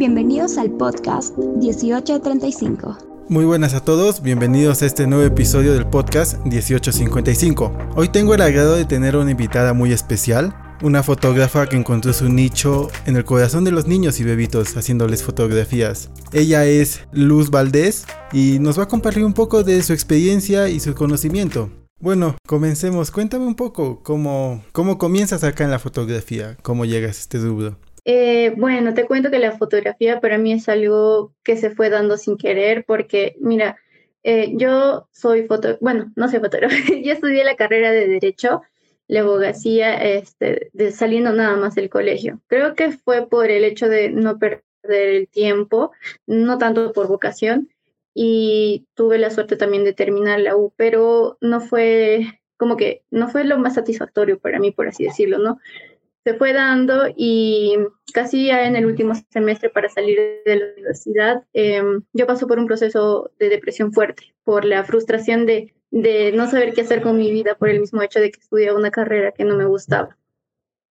Bienvenidos al podcast 1835. Muy buenas a todos, bienvenidos a este nuevo episodio del podcast 1855. Hoy tengo el agrado de tener una invitada muy especial, una fotógrafa que encontró su nicho en el corazón de los niños y bebitos haciéndoles fotografías. Ella es Luz Valdés y nos va a compartir un poco de su experiencia y su conocimiento. Bueno, comencemos. Cuéntame un poco cómo, cómo comienzas acá en la fotografía, cómo llegas a este rubro. Eh, bueno, te cuento que la fotografía para mí es algo que se fue dando sin querer porque, mira, eh, yo soy foto, bueno, no soy fotógrafa, yo estudié la carrera de Derecho, la abogacía, este, de, saliendo nada más del colegio. Creo que fue por el hecho de no perder el tiempo, no tanto por vocación, y tuve la suerte también de terminar la U, pero no fue como que no fue lo más satisfactorio para mí, por así decirlo, ¿no? Se fue dando y casi ya en el último semestre para salir de la universidad, em, yo paso por un proceso de depresión fuerte, por la frustración de, de no saber qué hacer con mi vida por el mismo hecho de que estudiaba una carrera que no me gustaba.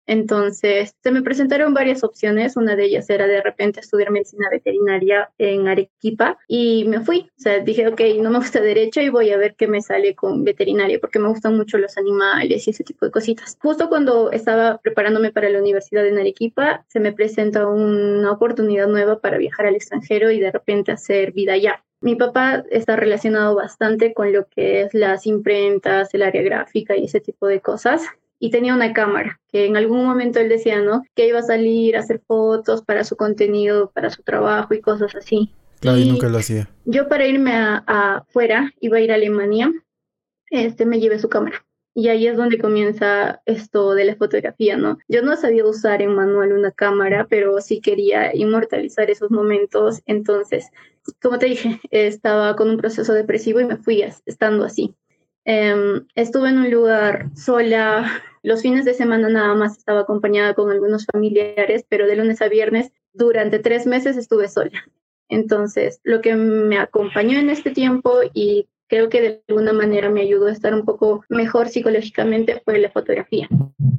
Entonces, se me presentaron varias opciones. Una de ellas era de repente estudiar medicina veterinaria en Arequipa y me fui. O sea, dije, ok, no me gusta derecho y voy a ver qué me sale con veterinaria porque me gustan mucho los animales y ese tipo de cositas. Justo cuando estaba preparándome para la universidad en Arequipa, se me presenta una oportunidad nueva para viajar al extranjero y de repente hacer vida allá. Mi papá está relacionado bastante con lo que es las imprentas, el área gráfica y ese tipo de cosas y tenía una cámara, que en algún momento él decía, ¿no? Que iba a salir a hacer fotos para su contenido, para su trabajo y cosas así. Claro, y, nunca lo hacía. Yo para irme afuera, iba a ir a Alemania, este, me llevé su cámara. Y ahí es donde comienza esto de la fotografía, ¿no? Yo no sabía usar en manual una cámara, pero sí quería inmortalizar esos momentos. Entonces, como te dije, estaba con un proceso depresivo y me fui estando así. Em, estuve en un lugar sola, los fines de semana nada más estaba acompañada con algunos familiares, pero de lunes a viernes durante tres meses estuve sola. Entonces, lo que me acompañó en este tiempo y creo que de alguna manera me ayudó a estar un poco mejor psicológicamente fue la fotografía.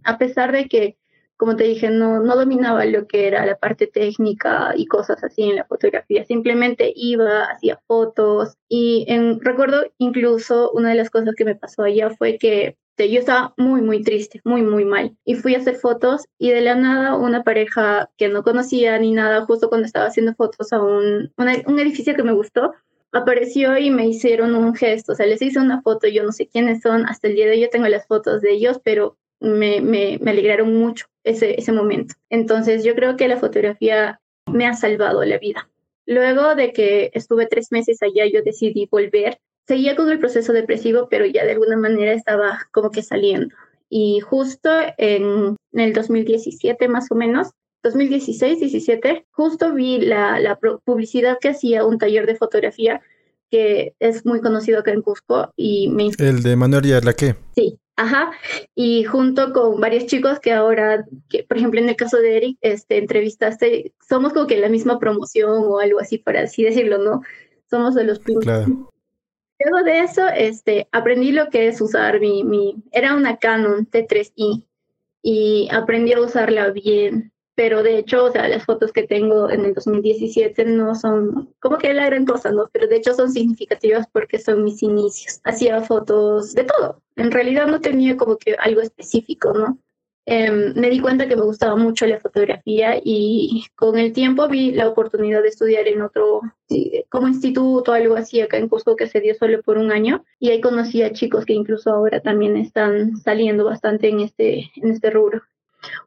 A pesar de que como te dije, no, no dominaba lo que era la parte técnica y cosas así en la fotografía. Simplemente iba, hacía fotos y en, recuerdo incluso una de las cosas que me pasó allá fue que yo estaba muy, muy triste, muy, muy mal. Y fui a hacer fotos y de la nada una pareja que no conocía ni nada, justo cuando estaba haciendo fotos a un, un edificio que me gustó, apareció y me hicieron un gesto, o sea, les hice una foto, yo no sé quiénes son, hasta el día de hoy yo tengo las fotos de ellos, pero me, me, me alegraron mucho ese, ese momento. Entonces yo creo que la fotografía me ha salvado la vida. Luego de que estuve tres meses allá, yo decidí volver. Seguía con el proceso depresivo, pero ya de alguna manera estaba como que saliendo. Y justo en, en el 2017 más o menos, 2016, 17, justo vi la, la publicidad que hacía un taller de fotografía que es muy conocido acá en Cusco y me... El de Manuel Yarlaque. Sí, Ajá, y junto con varios chicos que ahora, que, por ejemplo, en el caso de Eric, este, entrevistaste, somos como que la misma promoción o algo así, para así decirlo, ¿no? Somos de los primeros. Claro. Luego de eso, este, aprendí lo que es usar mi, mi, era una Canon T3i y aprendí a usarla bien pero de hecho, o sea, las fotos que tengo en el 2017 no son como que la gran cosa, ¿no? Pero de hecho son significativas porque son mis inicios. Hacía fotos de todo. En realidad no tenía como que algo específico, ¿no? Em, me di cuenta que me gustaba mucho la fotografía y con el tiempo vi la oportunidad de estudiar en otro, como instituto, algo así acá en Cusco que se dio solo por un año y ahí conocí a chicos que incluso ahora también están saliendo bastante en este, en este rubro.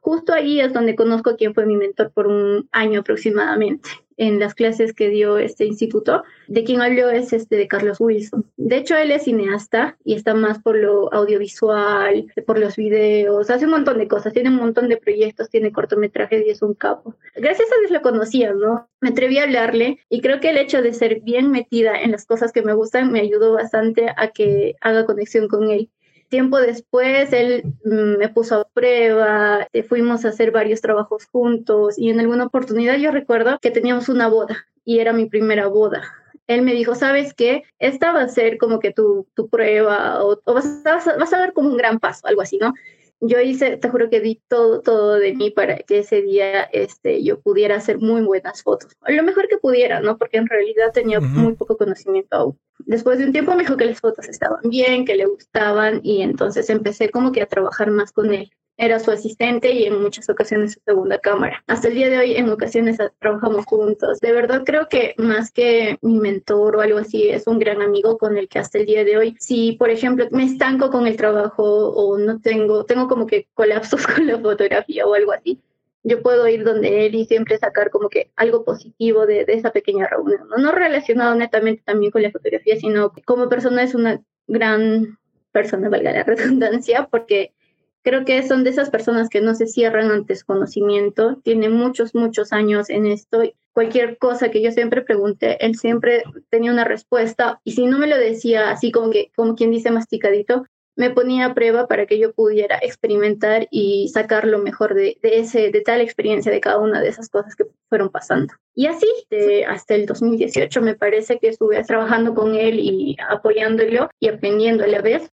Justo ahí es donde conozco quién fue mi mentor por un año aproximadamente en las clases que dio este instituto. De quien habló es este de Carlos Wilson. De hecho, él es cineasta y está más por lo audiovisual, por los videos, hace un montón de cosas, tiene un montón de proyectos, tiene cortometrajes y es un capo. Gracias a Dios lo conocía, ¿no? Me atreví a hablarle y creo que el hecho de ser bien metida en las cosas que me gustan me ayudó bastante a que haga conexión con él. Tiempo después, él mm, me puso a prueba, eh, fuimos a hacer varios trabajos juntos y en alguna oportunidad yo recuerdo que teníamos una boda y era mi primera boda. Él me dijo, ¿sabes qué? Esta va a ser como que tu, tu prueba o, vas, a, vas, a, dar como un gran paso, algo así, ¿no? Yo hice, te juro que di todo, todo de mí para que ese día este, yo pudiera hacer muy buenas fotos. Lo mejor que pudiera, ¿no? Porque en realidad tenía muy poco conocimiento aún. Después de un tiempo me dijo que las fotos estaban bien, que le gustaban y entonces empecé como que a trabajar más con él era su asistente y en muchas ocasiones su segunda cámara. Hasta el día de hoy en ocasiones trabajamos juntos. De verdad creo que más que mi mentor o algo así, es un gran amigo con el que hasta el día de hoy, si por ejemplo me estanco con el trabajo o no tengo, tengo como que colapsos con la fotografía o algo así, yo puedo ir donde él y siempre sacar como que algo positivo de, de esa pequeña reunión. ¿no? no relacionado netamente también con la fotografía, sino como persona es una gran persona, valga la redundancia, porque Creo que son de esas personas que no se cierran ante su conocimiento. Tiene muchos, muchos años en esto. Cualquier cosa que yo siempre pregunté, él siempre tenía una respuesta. Y si no me lo decía así como, que, como quien dice masticadito, me ponía a prueba para que yo pudiera experimentar y sacar lo mejor de, ese, de tal experiencia de cada una de esas cosas que fueron pasando. Y así, hasta el 2018 me parece que estuve trabajando con él y apoyándolo y aprendiendo a la vez.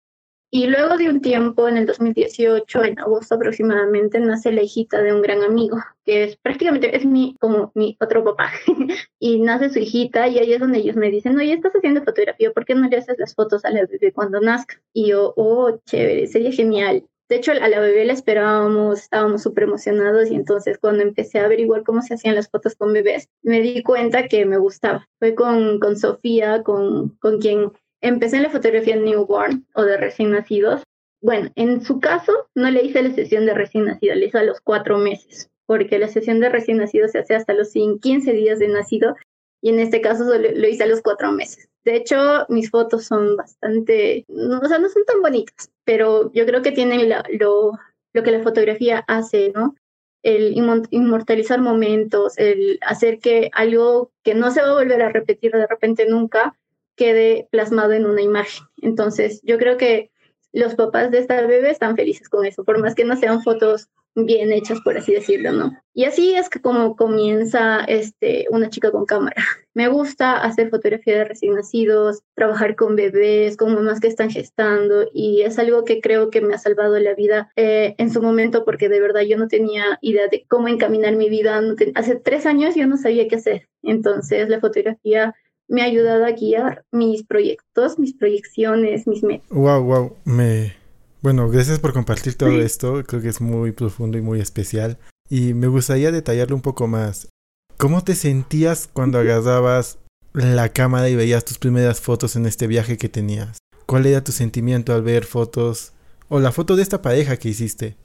Y luego de un tiempo, en el 2018, en agosto aproximadamente, nace la hijita de un gran amigo, que es prácticamente es mi, como mi otro papá. y nace su hijita y ahí es donde ellos me dicen, oye, estás haciendo fotografía, ¿por qué no le haces las fotos a la bebé cuando nazca? Y yo, oh, chévere, sería genial. De hecho, a la bebé la esperábamos, estábamos súper emocionados y entonces cuando empecé a averiguar cómo se hacían las fotos con bebés, me di cuenta que me gustaba. Fue con, con Sofía, con, con quien Empecé en la fotografía newborn o de recién nacidos. Bueno, en su caso no le hice la sesión de recién nacido, le hice a los cuatro meses, porque la sesión de recién nacido se hace hasta los 15 días de nacido y en este caso lo hice a los cuatro meses. De hecho, mis fotos son bastante, o sea, no son tan bonitas, pero yo creo que tienen lo, lo que la fotografía hace, ¿no? El inmortalizar momentos, el hacer que algo que no se va a volver a repetir de repente nunca, quede plasmado en una imagen. Entonces, yo creo que los papás de esta bebé están felices con eso, por más que no sean fotos bien hechas, por así decirlo, ¿no? Y así es que como comienza este, una chica con cámara. Me gusta hacer fotografía de recién nacidos, trabajar con bebés, con mamás que están gestando y es algo que creo que me ha salvado la vida eh, en su momento porque de verdad yo no tenía idea de cómo encaminar mi vida. hace tres años yo no sabía qué hacer. Entonces la fotografía me ha ayudado a guiar mis proyectos, mis proyecciones, mis metas. Wow, wow, me bueno, gracias por compartir todo esto, creo que es muy profundo y muy especial y me gustaría detallarlo un poco más. ¿Cómo te sentías cuando agarrabas la cámara y veías tus primeras fotos en este viaje que tenías? ¿Cuál era tu sentimiento al ver fotos o la foto de esta pareja que hiciste?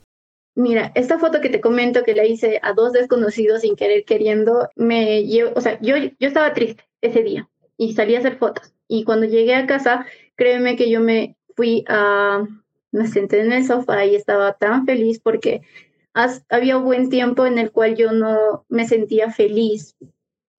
Mira, esta foto que te comento que la hice a dos desconocidos sin querer queriendo, me llevo, o sea, yo, yo estaba triste ese día y salí a hacer fotos. Y cuando llegué a casa, créeme que yo me fui a, me senté en el sofá y estaba tan feliz porque había un buen tiempo en el cual yo no me sentía feliz.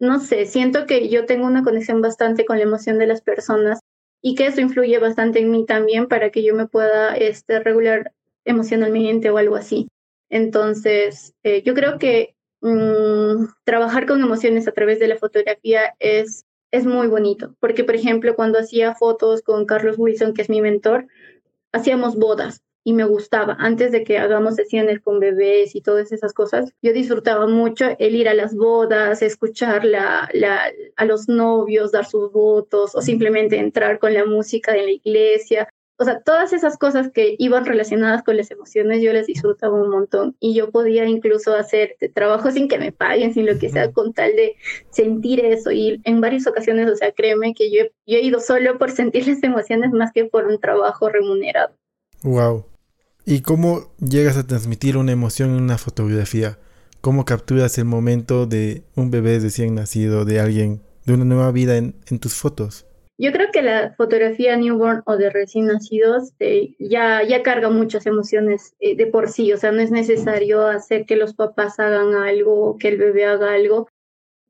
No sé, siento que yo tengo una conexión bastante con la emoción de las personas y que eso influye bastante en mí también para que yo me pueda este, regular emocionalmente o algo así. Entonces, eh, yo creo que mm, trabajar con emociones a través de la fotografía es es muy bonito, porque por ejemplo cuando hacía fotos con Carlos Wilson, que es mi mentor, hacíamos bodas y me gustaba. Antes de que hagamos sesiones con bebés y todas esas cosas, yo disfrutaba mucho el ir a las bodas, escuchar la, la, a los novios, dar sus votos o simplemente entrar con la música de la iglesia o sea, todas esas cosas que iban relacionadas con las emociones, yo las disfrutaba un montón y yo podía incluso hacer trabajo sin que me paguen, sin lo que sea, con tal de sentir eso. Y en varias ocasiones, o sea, créeme que yo, yo he ido solo por sentir las emociones más que por un trabajo remunerado. Wow. ¿Y cómo llegas a transmitir una emoción en una fotografía? ¿Cómo capturas el momento de un bebé recién nacido, de alguien, de una nueva vida en, en tus fotos? Yo creo que la fotografía newborn o de recién nacidos eh, ya, ya carga muchas emociones eh, de por sí, o sea, no es necesario hacer que los papás hagan algo que el bebé haga algo.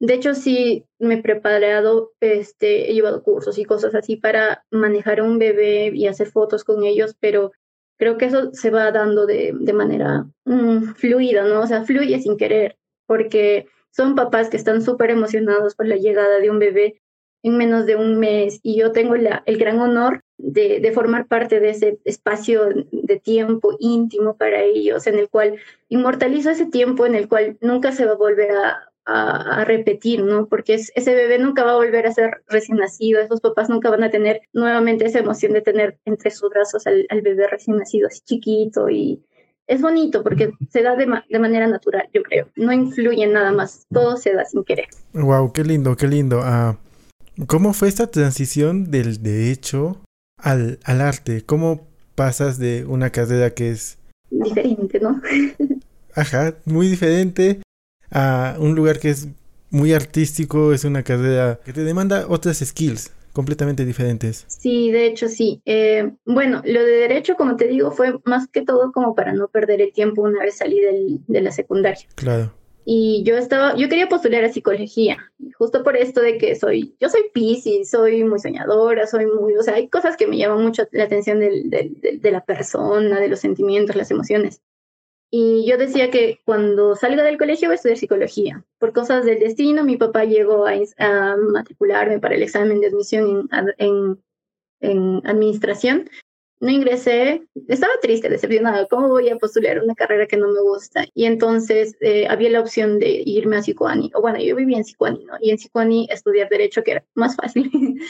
De hecho, sí me he preparado, este, he llevado cursos y cosas así para manejar a un bebé y hacer fotos con ellos, pero creo que eso se va dando de, de manera mm, fluida, ¿no? O sea, fluye sin querer, porque son papás que están súper emocionados por la llegada de un bebé en menos de un mes y yo tengo la, el gran honor de, de, formar parte de ese espacio de tiempo íntimo para ellos, en el cual inmortalizo ese tiempo en el cual nunca se va a volver a, a, repetir, ¿no? Porque ese bebé nunca va a volver a ser recién nacido, esos papás nunca van a tener nuevamente esa emoción de tener entre sus brazos al, al bebé recién nacido, así chiquito y es bonito porque se da de, de, manera natural, yo creo. No influye nada más, todo se da sin querer. Wow, qué lindo, qué lindo. Uh, ¿Cómo fue esta transición del derecho al, al arte? ¿Cómo pasas de una carrera que es... Diferente, ¿no? Ajá, muy diferente a un lugar que es muy artístico, es una carrera que te demanda otras skills completamente diferentes. Sí, de hecho sí. Eh, bueno, lo de derecho, como te digo, fue más que todo como para no perder el tiempo una vez salí del, de la secundaria. Claro. Y yo estaba, yo quería postular a psicología, justo por esto de que soy, yo soy Pisces, soy muy soñadora, soy muy, o sea, hay cosas que me llaman mucho la atención del, de la persona, de los sentimientos, las emociones. Y yo decía que cuando salga del colegio voy a estudiar psicología. Por cosas del destino, mi papá llegó a, a matricularme para el examen de admisión en, en, en, administración. No ingresé, estaba triste, decepcionada. ¿Cómo voy a postular una carrera que no me gusta? Y entonces eh, había la opción de irme a Psicoani. O bueno, yo vivía en Psicoani, ¿no? Y en Psicoani estudiar Derecho, que era más fácil.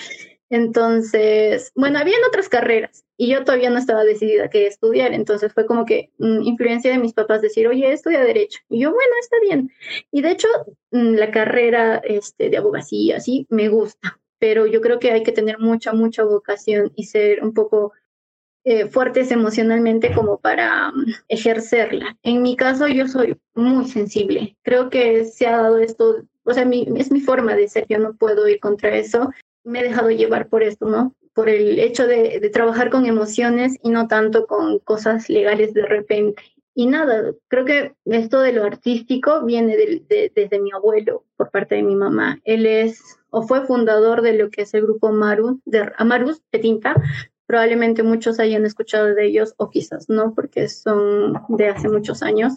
Entonces, bueno, habían otras carreras y yo todavía no estaba decidida qué estudiar, entonces fue como que mm, influencia de mis papás decir, oye, estudia derecho. Y yo, bueno, está bien. Y de hecho, mm, la carrera este, de abogacía, sí, me gusta, pero yo creo que hay que tener mucha, mucha vocación y ser un poco eh, fuertes emocionalmente como para um, ejercerla. En mi caso, yo soy muy sensible. Creo que se ha dado esto, o sea, es mi forma de ser, yo no puedo ir contra eso me he dejado llevar por esto, ¿no? Por el hecho de, trabajar con emociones y no tanto con cosas legales de repente. Y nada, creo que esto de lo artístico viene de, de, desde mi abuelo, por parte de mi mamá. Él es o fue fundador de lo que es el grupo Amaru, de Amarus de tinta. Probablemente muchos hayan escuchado de ellos o quizás no, porque son de hace muchos años.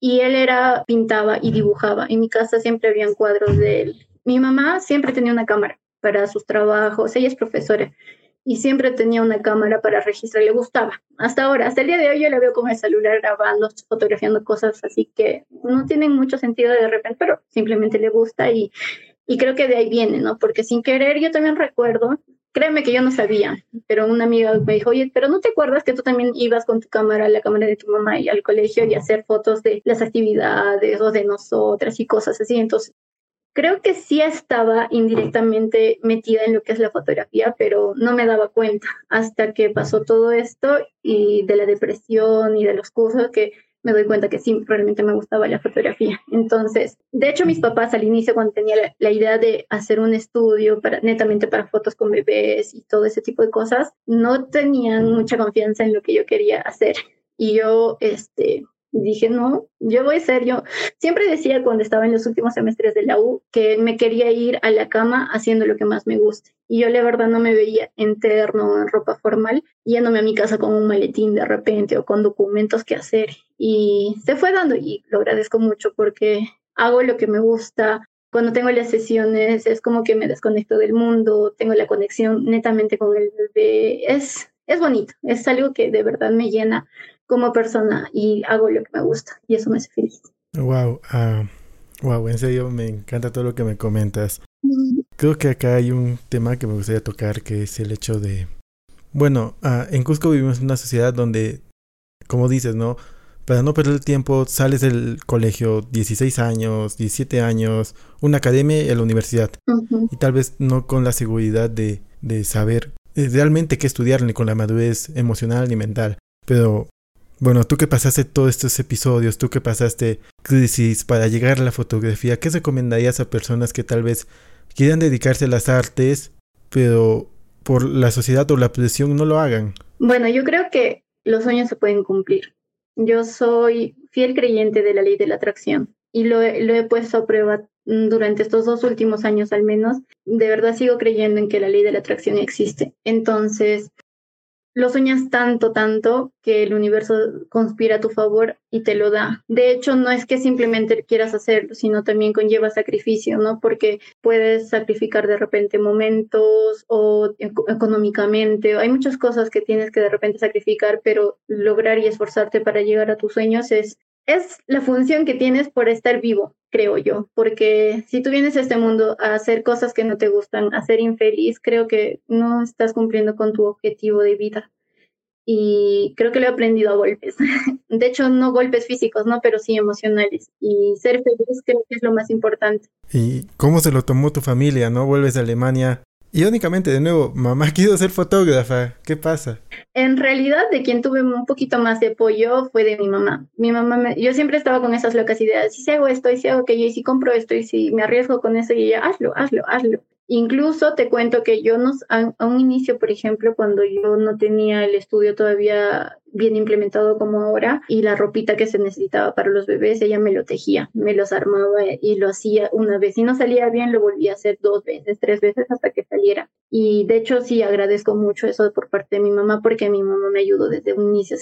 Y él era, pintaba y dibujaba. En mi casa siempre habían cuadros de él. Mi mamá siempre tenía una cámara para sus trabajos. Ella es profesora y siempre tenía una cámara para registrar, le gustaba. Hasta ahora, hasta el día de hoy yo la veo con el celular grabando, fotografiando cosas así que no tienen mucho sentido de repente, pero simplemente le gusta y, y creo que de ahí viene, ¿no? Porque sin querer yo también recuerdo, créeme que yo no sabía, pero una amiga me dijo, oye, pero ¿no te acuerdas que tú también ibas con tu cámara, la cámara de tu mamá y al colegio y hacer fotos de las actividades o de nosotras y cosas así? Entonces creo que sí estaba indirectamente metida en lo que es la fotografía, pero no me daba cuenta hasta que pasó todo esto y de la depresión y de los cursos que me doy cuenta que sí, realmente me gustaba la fotografía. Entonces, de hecho, mis papás al inicio, cuando tenía la, la, idea de hacer un estudio para, netamente para fotos con bebés y todo ese tipo de cosas, no tenían mucha confianza en lo que yo quería hacer. Y yo, este, dije, no, yo voy a ser yo. Siempre decía cuando estaba en los últimos semestres de la U que me quería ir a la cama haciendo lo que más me guste. Y yo la verdad no me veía interno en ropa formal, yéndome a mi casa con un maletín de repente o con documentos que hacer. Y se fue dando y lo agradezco mucho porque hago lo que me gusta. Cuando tengo las sesiones es como que me desconecto del mundo, tengo la conexión netamente con el bebé. Es, es bonito, es algo que de verdad me llena como persona y hago lo que me gusta y eso me hace feliz. Wow, wow, en serio me encanta todo lo que me comentas. Creo que acá hay un tema que me gustaría tocar que es el hecho de, bueno, uh, en Cusco vivimos en una sociedad donde, como dices, ¿no? Para no perder el tiempo, sales del colegio 16 años, 17 años, una academia y la universidad. Uh -huh. Y tal vez no con la seguridad de, de saber eh, realmente qué estudiar, ni con la madurez emocional ni mental. Pero bueno, tú que pasaste todos estos episodios, tú que pasaste crisis para llegar a la fotografía, ¿qué recomendarías a personas que tal vez quieran dedicarse a las artes, pero por la sociedad o la presión no lo hagan? Bueno, yo creo que los sueños se pueden cumplir. Yo soy fiel creyente de la ley de la atracción y lo, lo he puesto a prueba durante estos dos últimos años al menos. De verdad sigo creyendo en que la ley de la atracción existe. Entonces, lo sueñas tanto, tanto que el universo conspira a tu favor y te lo da. De hecho, no es que simplemente quieras hacerlo, sino también conlleva sacrificio, ¿no? Porque puedes sacrificar de repente momentos o económicamente. Hay muchas cosas que tienes que de repente sacrificar, pero lograr y esforzarte para llegar a tus sueños es es la función que tienes por estar vivo, creo yo, porque si tú vienes a este mundo a hacer cosas que no te gustan, a ser infeliz, creo que no estás cumpliendo con tu objetivo de vida. Y creo que lo he aprendido a golpes. De hecho, no golpes físicos, ¿no? Pero sí emocionales. Y ser feliz creo que es lo más importante. ¿Y cómo se lo tomó tu familia, no? Vuelves de Alemania Irónicamente, de nuevo, mamá quiso ser fotógrafa. ¿Qué pasa? En realidad, de quien tuve un poquito más de apoyo fue de mi mamá. Mi mamá, me, yo siempre estaba con esas locas ideas. Si hago esto, y si hago aquello, y si compro esto, y si me arriesgo con eso, y ella, hazlo, hazlo, hazlo. Incluso te cuento que yo no, a, un inicio, por ejemplo, cuando yo no tenía el estudio todavía bien implementado como ahora y la ropita que se necesitaba para los bebés, ella me lo tejía, me los armaba y lo hacía una vez. Si no salía bien, lo volvía a hacer dos veces, tres veces hasta que saliera. Y de hecho sí agradezco mucho eso por parte de mi mamá porque mi mamá me ayudó desde un inicio.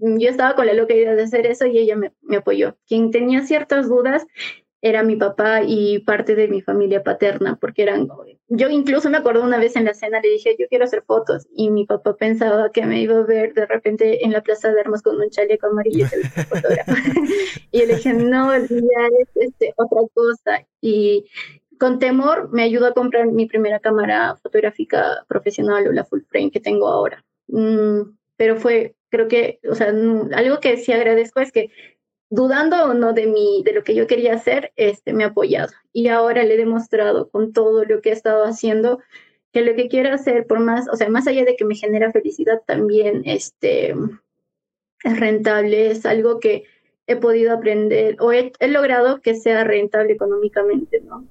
Yo estaba con la loca idea de hacer eso y ella me apoyó. Quien tenía ciertas dudas era mi papá y parte de mi familia paterna, porque eran, yo incluso me acuerdo una vez en la cena, le dije, yo quiero hacer fotos, y mi papá pensaba que me iba a ver de repente en la Plaza de Armas con un chaleco amarillo y le dije, no, ya es este, otra cosa. Y con temor me ayudó a comprar mi primera cámara fotográfica profesional o la full frame que tengo ahora. Mm, pero fue, creo que, o sea, algo que sí agradezco es que dudando o no de mí, de lo que yo quería hacer, este, me ha apoyado. Y ahora le he demostrado con todo lo que he estado haciendo que lo que quiero hacer, por más, o sea, más allá de que me genera felicidad, también este, es rentable, es algo que he podido aprender o he, logrado que sea rentable económicamente, ¿no?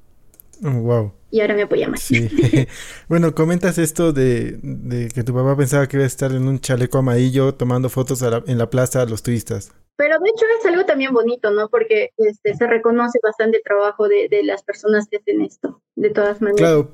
Wow. Y ahora me apoya más. Sí. bueno, comentas esto de, que tu papá pensaba que iba a estar en un chaleco amarillo tomando fotos en la plaza a los turistas. Pero de hecho es algo también bonito, ¿no? Porque este, se reconoce bastante el trabajo de, las personas que hacen esto, de todas maneras. Claro,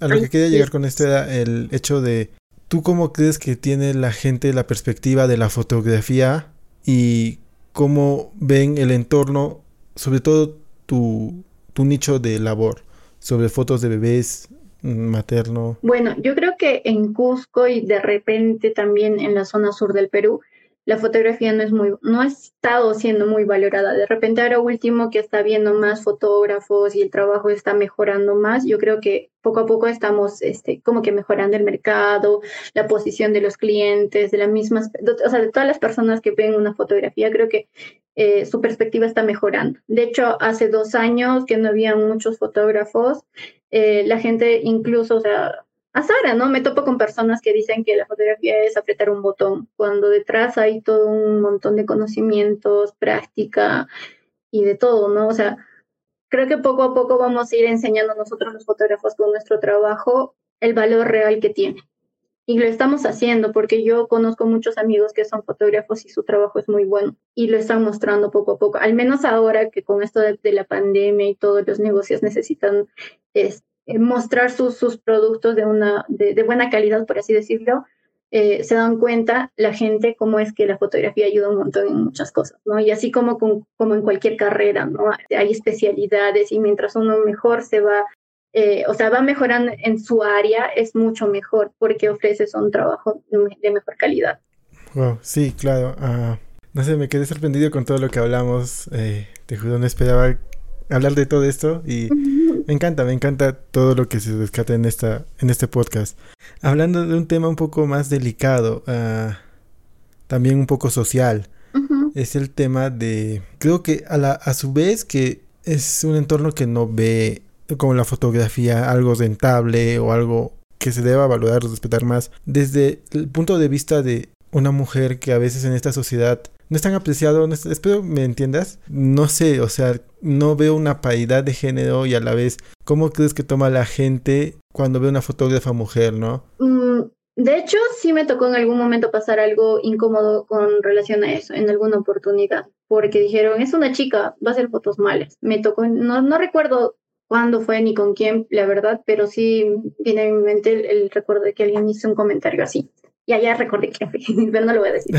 a lo que quería llegar con esto era el hecho de, ¿tú cómo crees que tiene la gente la perspectiva de la fotografía y cómo ven el entorno, sobre todo tu, tu nicho de labor, sobre fotos de bebés, mm, materno? Bueno, yo creo que en Cusco y de repente también en la zona sur del Perú, la fotografía no es muy, no ha estado siendo muy valorada. De repente ahora último que está viendo más fotógrafos y el trabajo está mejorando más, yo creo que poco a poco estamos este, como que mejorando el mercado, la posición de los clientes, de las mismas, o sea, de todas las personas que ven una fotografía, creo que eh, su perspectiva está mejorando. De hecho, hace dos años que no había muchos fotógrafos, eh, la gente incluso, o sea, a Sara, ¿no? Me topo con personas que dicen que la fotografía es apretar un botón, cuando detrás hay todo un montón de conocimientos, práctica y de todo, ¿no? O sea, creo que poco a poco vamos a ir enseñando nosotros los fotógrafos con nuestro trabajo el valor real que tiene. Y lo estamos haciendo porque yo conozco muchos amigos que son fotógrafos y su trabajo es muy bueno y lo están mostrando poco a poco. Al menos ahora que con esto de, de la pandemia y todos los negocios necesitan este, eh, mostrar sus, sus productos de, una, de, buena calidad, por así decirlo, eh, se dan cuenta la gente cómo es que la fotografía ayuda un montón en muchas cosas, ¿no? Y así como, como en cualquier carrera, ¿no? Hay especialidades y mientras uno mejor se va, eh, o sea, va mejorando en su área, es mucho mejor porque ofreces un trabajo de mejor calidad. Wow, sí, claro. Ah, no sé, me quedé sorprendido con todo lo que hablamos. te juro, no esperaba hablar de todo esto y me encanta, me encanta todo lo que se rescata en, esta, en este podcast. Hablando de un tema un poco más delicado, uh, también un poco social, es el tema de, creo que a, la, a su vez que es un entorno que no ve como la fotografía algo rentable o algo que se deba valorar o respetar más desde el punto de vista de una mujer que a veces en esta sociedad no es tan apreciado, espero me entiendas. No sé, o sea, no veo una paridad de género y a la vez, ¿cómo crees que toma la gente cuando ve una fotógrafa mujer, no? Mm, de hecho, sí me tocó en algún momento pasar algo incómodo con relación a eso, en alguna oportunidad, porque dijeron, es una chica, va a hacer fotos malas. Me tocó, no, no recuerdo cuándo fue ni con quién, la verdad, pero sí viene a mi mente el, el recuerdo de que alguien hizo un comentario así. Ya, ya recordé que pero no lo voy a decir.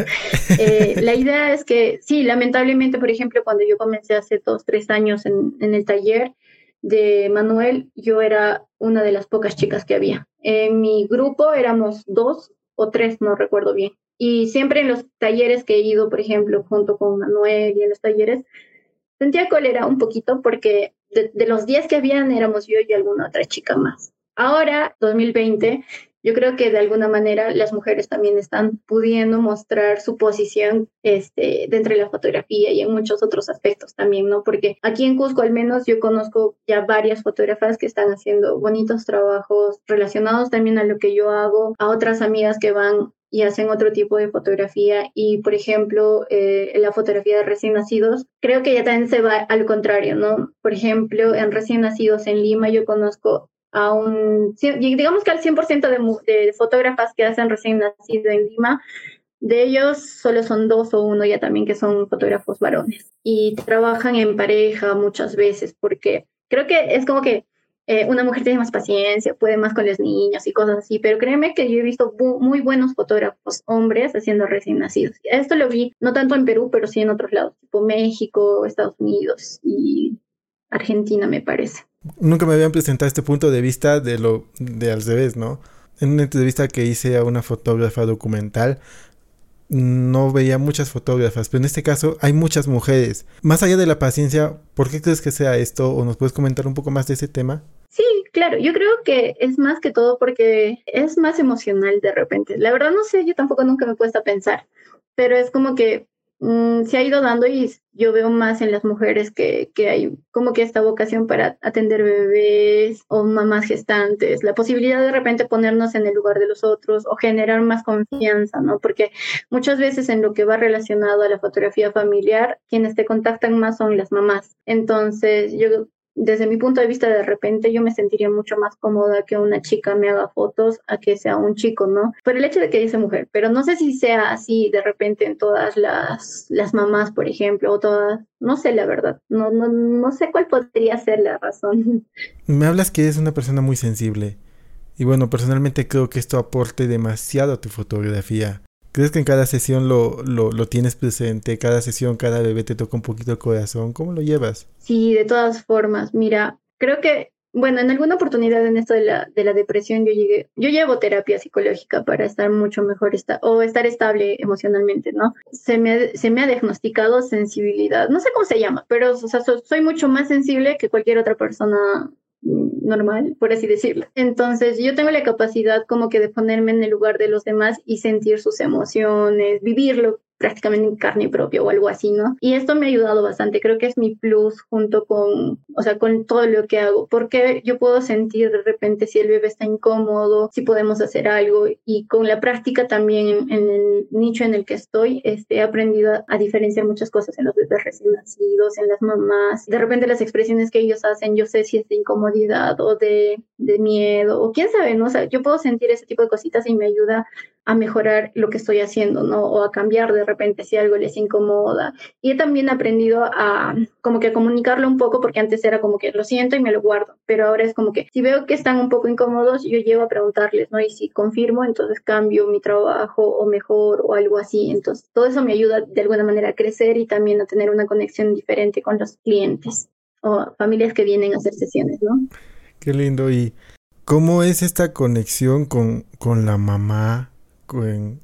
Eh, la idea es que, sí, lamentablemente, por ejemplo, cuando yo comencé hace dos, tres años en, en el taller de Manuel, yo era una de las pocas chicas que había. En mi grupo éramos dos o tres, no recuerdo bien. Y siempre en los talleres que he ido, por ejemplo, junto con Manuel y en los talleres, sentía cólera un poquito porque de, de los diez que habían éramos yo y alguna otra chica más. Ahora, 2020, yo creo que de alguna manera las mujeres también están pudiendo mostrar su posición este, dentro de la fotografía y en muchos otros aspectos también, ¿no? Porque aquí en Cusco al menos yo conozco ya varias fotógrafas que están haciendo bonitos trabajos relacionados también a lo que yo hago, a otras amigas que van y hacen otro tipo de fotografía y por ejemplo eh, la fotografía de recién nacidos creo que ya también se va al contrario no por ejemplo en recién nacidos en Lima yo conozco a un, digamos que al 100% de, de fotógrafas que hacen recién nacido en Lima, de ellos solo son dos o uno ya también que son fotógrafos varones y trabajan en pareja muchas veces porque creo que es como que eh, una mujer tiene más paciencia, puede más con los niños y cosas así, pero créeme que yo he visto muy buenos fotógrafos hombres haciendo recién nacidos. Esto lo vi no tanto en Perú, pero sí en otros lados, tipo México, Estados Unidos y Argentina, me parece. Nunca me habían presentado este punto de vista de lo de al revés, ¿no? En una entrevista que hice a una fotógrafa documental, no veía muchas fotógrafas, pero en este caso hay muchas mujeres. Más allá de la paciencia, ¿por qué crees que sea esto? ¿O nos puedes comentar un poco más de ese tema? Sí, claro, yo creo que es más que todo porque es más emocional de repente. La verdad no sé, yo tampoco nunca me he puesto a pensar, pero es como que Mm, se ha ido dando y yo veo más en las mujeres que, que, hay como que esta vocación para atender bebés o mamás gestantes, la posibilidad de repente ponernos en el lugar de los otros o generar más confianza, ¿no? Porque muchas veces en lo que va relacionado a la fotografía familiar, quienes te contactan más son las mamás. Entonces, yo desde mi punto de vista, de repente yo me sentiría mucho más cómoda que una chica me haga fotos a que sea un chico, ¿no? Por el hecho de que dice mujer, pero no sé si sea así de repente en todas las, las mamás, por ejemplo, o todas, no sé la verdad, no, no, no sé cuál podría ser la razón. Me hablas que eres una persona muy sensible. Y bueno, personalmente creo que esto aporte demasiado a tu fotografía. ¿Crees que en cada sesión lo, lo, lo, tienes presente? Cada sesión, cada bebé te toca un poquito el corazón. ¿Cómo lo llevas? Sí, de todas formas. Mira, creo que, bueno, en alguna oportunidad en esto de la, de la depresión yo llegué, yo llevo terapia psicológica para estar mucho mejor esta, o estar estable emocionalmente, ¿no? Se me, se me ha diagnosticado sensibilidad, no sé cómo se llama, pero o sea, soy mucho más sensible que cualquier otra persona normal, por así decirlo. Entonces yo tengo la capacidad como que de ponerme en el lugar de los demás y sentir sus emociones, vivirlo prácticamente en carne propia o algo así, ¿no? Y esto me ha ayudado bastante, creo que es mi plus junto con, o sea, con todo lo que hago, porque yo puedo sentir de repente si el bebé está incómodo, si podemos hacer algo y con la práctica también en, el nicho en el que estoy, este, he aprendido a, diferenciar muchas cosas en los bebés recién nacidos, en las mamás, de repente las expresiones que ellos hacen, yo sé si es de incomodidad o de, de miedo o quién sabe, ¿no? O sea, yo puedo sentir ese tipo de cositas y me ayuda a mejorar lo que estoy haciendo, ¿no? O a cambiar de repente si algo les incomoda. Y he también aprendido a como que comunicarlo un poco, porque antes era como que lo siento y me lo guardo, pero ahora es como que si veo que están un poco incómodos, yo llego a preguntarles, ¿no? Y si confirmo, entonces cambio mi trabajo o mejor o algo así. Entonces, todo eso me ayuda de alguna manera a crecer y también a tener una conexión diferente con los clientes o familias que vienen a hacer sesiones, ¿no? Qué lindo. ¿Y cómo es esta conexión con, con la mamá?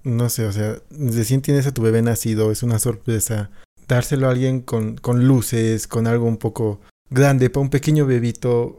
No sé, o sea, recién tienes a tu bebé nacido, es una sorpresa. Dárselo a alguien con, con luces, con algo un poco grande, para un pequeño bebito,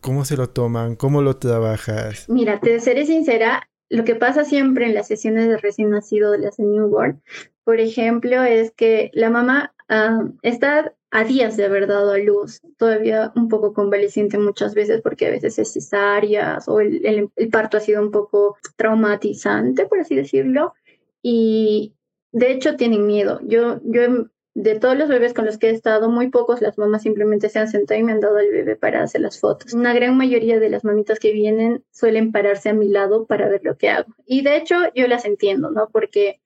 ¿cómo se lo toman? ¿Cómo lo trabajas? Mira, te seré sincera, lo que pasa siempre en las sesiones de recién nacido de las newborn, por ejemplo, es que la mamá uh, está a días de haber dado a luz, todavía un poco convaleciente muchas veces porque a veces es cesáreas o el, el, parto ha sido un poco traumatizante, por así decirlo, y de hecho tienen miedo. Yo, yo de todos los bebés con los que he estado, muy pocos las mamás simplemente se han sentado y me han dado al bebé para hacer las fotos. Una gran mayoría de las mamitas que vienen suelen pararse a mi lado para ver lo que hago. Y de hecho yo las entiendo, ¿no? Porque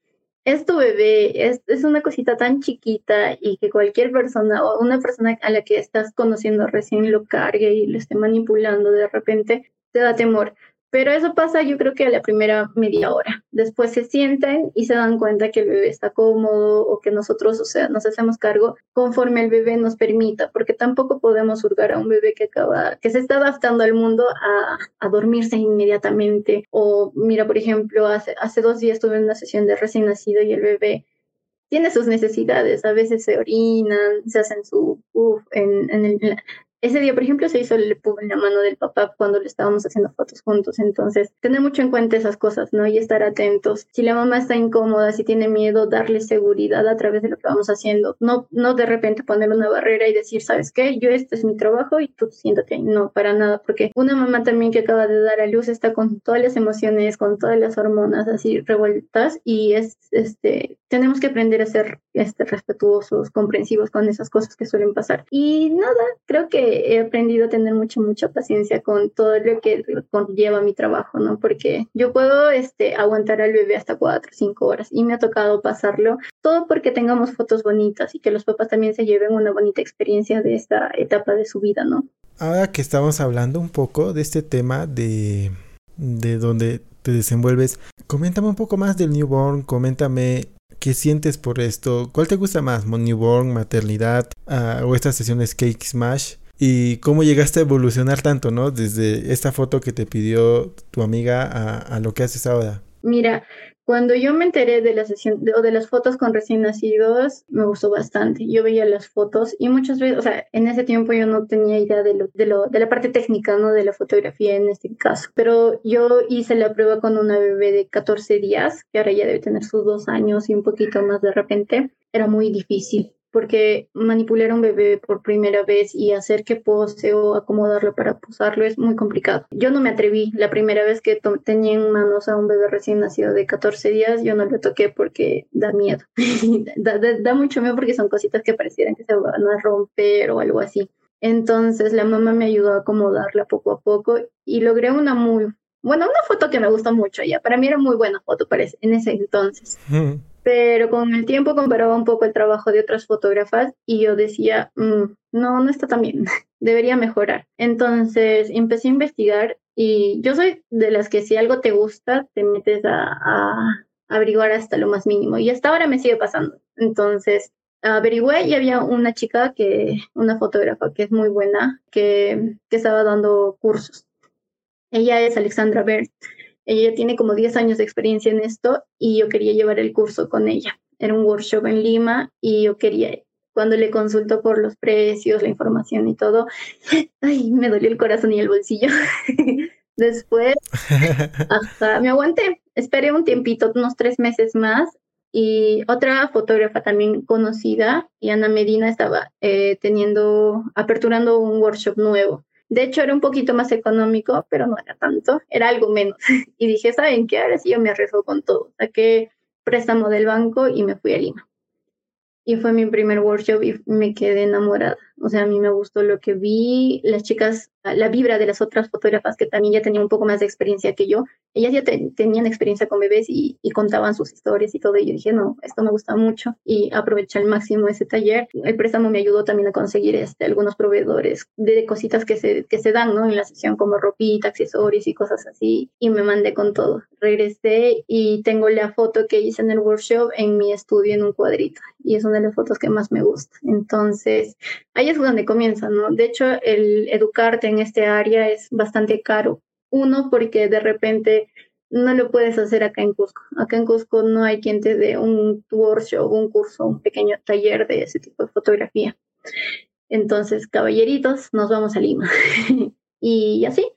es tu bebé, es, es, una cosita tan chiquita y que cualquier persona o una persona a la que estás conociendo recién lo cargue y lo esté manipulando de repente, te da temor. Pero eso pasa yo creo que a la primera media hora. Después se sienten y se dan cuenta que el bebé está cómodo o que nosotros, o sea, nos hacemos cargo conforme el bebé nos permita, porque tampoco podemos hurgar a un bebé que acaba, que se está adaptando al mundo a, a dormirse inmediatamente. O mira, por ejemplo, hace, hace dos días tuve una sesión de recién nacido y el bebé tiene sus necesidades, a veces se orinan, se hacen su en, en, ese día, por ejemplo, se hizo el pub en la mano del papá cuando le estábamos haciendo fotos juntos. Entonces, tener mucho en cuenta esas cosas, ¿no? Y estar atentos. Si la mamá está incómoda, si tiene miedo, darle seguridad a través de lo que vamos haciendo. No, no de repente poner una barrera y decir, ¿sabes qué? Yo este es mi trabajo y tú siéntate ahí. No, para nada, porque una mamá también que acaba de dar a luz está con todas las emociones, con todas las hormonas así revueltas y es, este, tenemos que aprender a ser este, respetuosos, comprensivos con esas cosas que suelen pasar. Y nada, creo que he aprendido a tener mucha, mucha paciencia con todo lo que conlleva mi trabajo, ¿no? Porque yo puedo este, aguantar al bebé hasta cuatro cinco horas y me ha tocado pasarlo, todo porque tengamos fotos bonitas y que los papás también se lleven una bonita experiencia de esta etapa de su vida, ¿no? Ahora que estamos hablando un poco de este tema de, de donde te desenvuelves, coméntame un poco más del newborn, coméntame ¿Qué sientes por esto? ¿Cuál te gusta más? ¿Newborn, maternidad uh, o estas sesiones Cake Smash? Y cómo llegaste a evolucionar tanto, ¿no? Desde esta foto que te pidió tu amiga a, lo que haces ahora. Mira, cuando yo me enteré de la sesión o de las fotos con recién nacidos, me gustó bastante. Yo veía las fotos y muchas veces, o sea, en ese tiempo yo no tenía idea de lo, de lo, de la parte técnica, ¿no? De la fotografía en este caso. Pero yo hice la prueba con una bebé de 14 días, que ahora ya debe tener sus dos años y un poquito más de repente. Era muy difícil porque manipular a un bebé por primera vez y hacer que pose o acomodarlo para posarlo es muy complicado. Yo no me atreví la primera vez que tenía en manos a un bebé recién nacido de 14 días, yo no le toqué porque da miedo. da, mucho miedo porque son cositas que parecieran que se van a romper o algo así. Entonces la mamá me ayudó a acomodarla poco a poco y logré una muy, bueno, una foto que me gustó mucho ya. Para mí era muy buena foto, parece, en ese entonces pero con el tiempo comparaba un poco el trabajo de otras fotógrafas y yo decía, mm, no, no está tan bien, debería mejorar. Entonces empecé a investigar y yo soy de las que si algo te gusta, te metes a, averiguar hasta lo más mínimo y hasta ahora me sigue pasando. Entonces averigüé y había una chica que, una fotógrafa que es muy buena, que, que estaba dando cursos. Ella es Alexandra Bert ella tiene como 10 años de experiencia en esto y yo quería llevar el curso con ella. Era un workshop en Lima y yo quería, cuando le consulto por los precios, la información y todo, ay, me dolió el corazón y el bolsillo. Después, hasta me aguanté, esperé un tiempito, unos tres meses más y otra fotógrafa también conocida, y Ana Medina, estaba eh, teniendo, aperturando un workshop nuevo. De hecho, era un poquito más económico, pero no era tanto, era algo menos. Y dije, ¿saben qué? Ahora sí yo me arriesgo con todo. Saqué préstamo del banco y me fui a Lima. Y fue mi primer workshop y me quedé enamorada. O sea, a mí me gustó lo que vi. Las chicas la vibra de las otras fotógrafas que también ya tenían un poco más de experiencia que yo. Ellas ya tenían experiencia con bebés y, contaban sus historias y todo. Y yo dije, no, esto me gusta mucho y aproveché al máximo ese taller. El préstamo me ayudó también a conseguir este, algunos proveedores de cositas que se, que se dan ¿no? en la sesión, como ropita, accesorios y cosas así. Y me mandé con todo. Regresé y tengo la foto que hice en el workshop en mi estudio en un cuadrito. Y es una de las fotos que más me gusta. Entonces, ahí es donde comienza, ¿no? De hecho, el educarte en este área es bastante caro. Uno, porque de repente no lo puedes hacer acá en Cusco. Acá en Cusco no hay quien te dé un workshop, un curso, un pequeño taller de ese tipo de fotografía. Entonces, caballeritos, nos vamos a Lima. y así,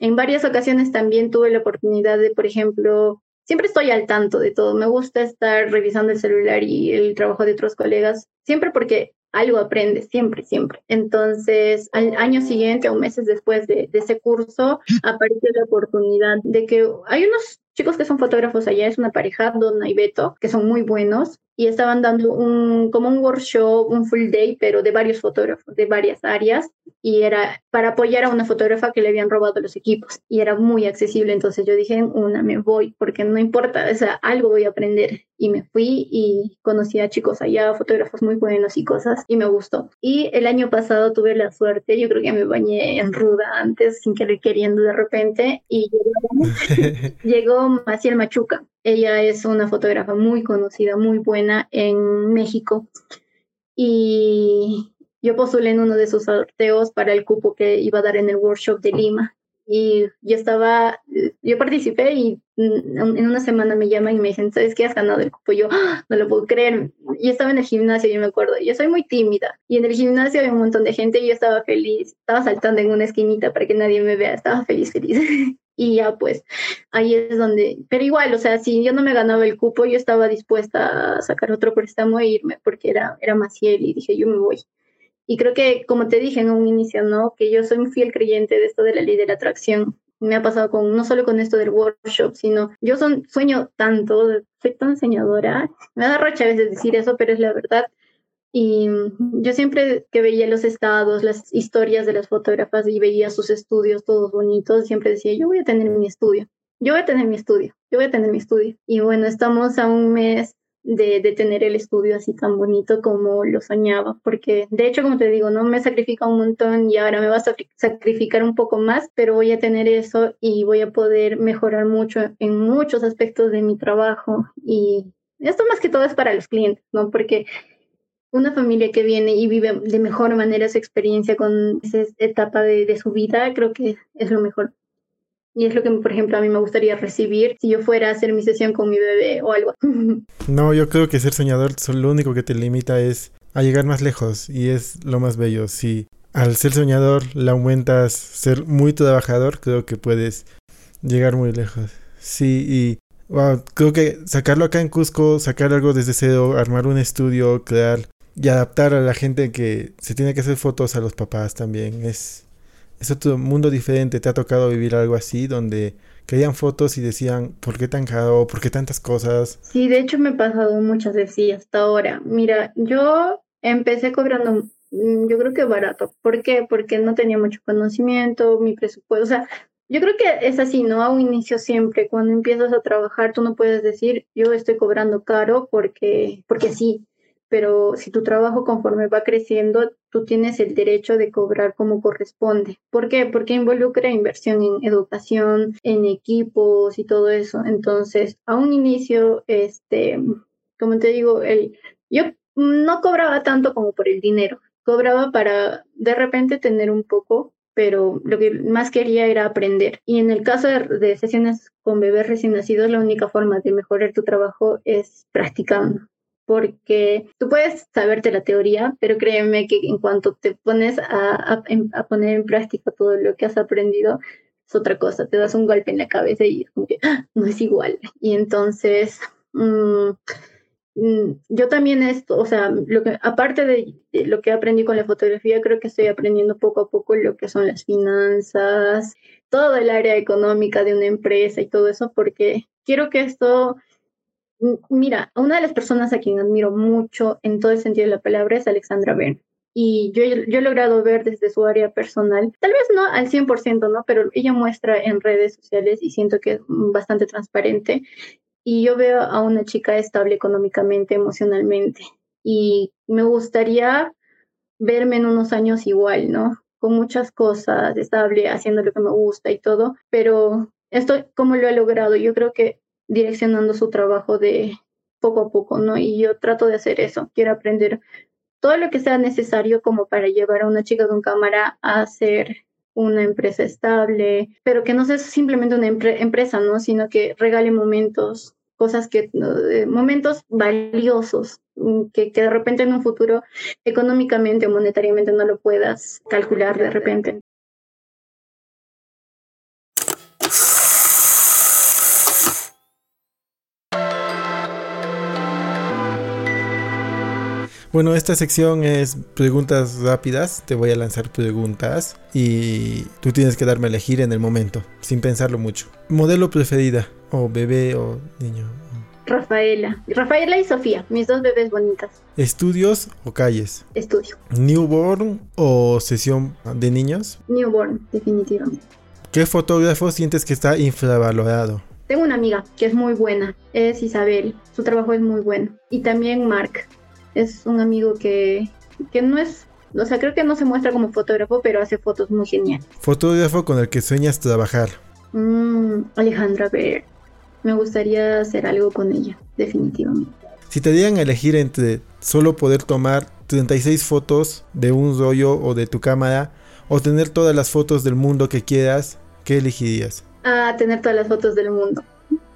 en varias ocasiones también tuve la oportunidad de, por ejemplo, siempre estoy al tanto de todo. Me gusta estar revisando el celular y el trabajo de otros colegas, siempre porque algo aprendes, siempre, siempre. Entonces, al año siguiente o meses después de, ese curso, apareció la oportunidad de que hay unos chicos que son fotógrafos allá, es una pareja, Donna y Beto, que son muy buenos, y estaban dando un, como un workshop, un full day, pero de varios fotógrafos, de varias áreas, y era para apoyar a una fotógrafa que le habían robado los equipos, y era muy accesible, entonces yo dije, una, me voy, porque no importa, o sea, algo voy a aprender, y me fui y conocí a chicos allá, fotógrafos muy buenos y cosas, y me gustó. Y el año pasado tuve la suerte, yo creo que me bañé en ruda antes, sin querer queriendo de repente, y llegó, llegó Maciel Machuca, ella es una fotógrafa muy conocida, muy buena en México. Y yo postulé en uno de sus sorteos para el cupo que iba a dar en el workshop de Lima. Y yo estaba, yo participé y en una semana me llaman y me dicen, ¿sabes qué has ganado el cupo? Yo ¡Ah! no lo puedo creer. Y estaba en el gimnasio, yo me acuerdo. Yo soy muy tímida. Y en el gimnasio había un montón de gente y yo estaba feliz. Estaba saltando en una esquinita para que nadie me vea. Estaba feliz, feliz. y ya pues ahí es donde, pero igual, o sea, si yo no me ganaba el cupo, yo estaba dispuesta a sacar otro préstamo e irme porque era, era Maciel y dije, yo me voy. Y creo que, como te dije en un inicio, ¿no? Que yo soy un fiel creyente de esto de la ley de la atracción. Me ha pasado con, no solo con esto del workshop, sino yo son, sueño tanto, soy tan enseñadora. Me da rocha a veces decir eso, pero es la verdad y yo siempre que veía los estados, las historias de las fotógrafas y veía sus estudios todos bonitos, siempre decía, yo voy a tener mi estudio, yo voy a tener mi estudio, yo voy a tener mi estudio. Y bueno, estamos a un mes de, de tener el estudio así tan bonito como lo soñaba, porque de hecho, como te digo, no me sacrifica un montón y ahora me va a sacrificar un poco más, pero voy a tener eso y voy a poder mejorar mucho en muchos aspectos de mi trabajo. Y esto más que todo es para los clientes, ¿no? Porque una familia que viene y vive de mejor manera su experiencia con esa etapa de, su vida, creo que es lo mejor. Y es lo que, por ejemplo, a mí me gustaría recibir si yo fuera a hacer mi sesión con mi bebé o algo. No, yo creo que ser soñador lo único que te limita es a llegar más lejos y es lo más bello. Si al ser soñador le aumentas ser muy trabajador, creo que puedes llegar muy lejos. Sí, y creo que sacarlo acá en Cusco, sacar algo desde cero, armar un estudio, crear y adaptar a la gente que se tiene que hacer fotos a los papás también. Es, es otro mundo diferente. ¿Te ha tocado vivir algo así donde querían fotos y decían, ¿por qué tan caro? ¿Por qué tantas cosas? Sí, de hecho me he pasado muchas veces sí, hasta ahora. Mira, yo empecé cobrando, mm, yo creo que barato. ¿Por qué? Porque no tenía mucho conocimiento, mi presupuesto, o sea, yo creo que es así, ¿no? A un inicio siempre, cuando empiezas a trabajar, tú no puedes decir, yo estoy cobrando caro porque, porque sí pero si tu trabajo conforme va creciendo, tú tienes el derecho de cobrar como corresponde. ¿Por qué? Porque involucra inversión en educación, en equipos y todo eso. Entonces, a un inicio, este, como te digo, el, yo no cobraba tanto como por el dinero, cobraba para de repente tener un poco pero lo que más quería era aprender. Y en el caso de, de, sesiones con bebés recién nacidos, la única forma de mejorar tu trabajo es practicando porque tú puedes saberte la teoría, pero créeme que en cuanto te pones a, poner en práctica todo lo que has aprendido, es otra cosa, te das un golpe en la cabeza y es como que ¡ah! no es igual. Y entonces, mm, mm, yo también esto, o sea, lo que, aparte de, lo que aprendí con la fotografía, creo que estoy aprendiendo poco a poco lo que son las finanzas, todo el área económica de una empresa y todo eso, porque quiero que esto Mira, una de las personas a quien admiro mucho en todo el sentido de la palabra es Alexandra Bern. Y yo, he logrado ver desde su área personal, tal vez no al 100%, ¿no? Pero ella muestra en redes sociales y siento que es bastante transparente. Y yo veo a una chica estable económicamente, emocionalmente. Y me gustaría verme en unos años igual, ¿no? Con muchas cosas, estable, haciendo lo que me gusta y todo. Pero esto, ¿cómo lo he logrado? Yo creo que direccionando su trabajo de poco a poco, ¿no? Y yo trato de hacer eso, quiero aprender todo lo que sea necesario como para llevar a una chica con cámara a ser una empresa estable, pero que no sea simplemente una empresa, ¿no? Sino que regale momentos, cosas que, eh, momentos valiosos, mm, que, que de repente en un futuro económicamente o monetariamente no lo puedas calcular de repente. Bueno, esta sección es preguntas rápidas. Te voy a lanzar preguntas y tú tienes que darme a elegir en el momento, sin pensarlo mucho. Modelo preferida, o bebé, o niño. Rafaela. Rafaela y Sofía, mis dos bebés bonitas. ¿Estudios o calles? Estudio. ¿Newborn o sesión de niños? Newborn, definitivamente. ¿Qué fotógrafo sientes que está infravalorado? Tengo una amiga que es muy buena, es Isabel, su trabajo es muy bueno. Y también Mark, es un amigo que, que no es, o sea, creo que no se muestra como fotógrafo, pero hace fotos muy geniales. ¿Fotógrafo con el que sueñas trabajar? Mm, Alejandra Ver, me gustaría hacer algo con ella, definitivamente. Si te dieran a elegir entre solo poder tomar 36 fotos de un rollo o de tu cámara o tener todas las fotos del mundo que quieras, ¿qué elegirías? A tener todas las fotos del mundo.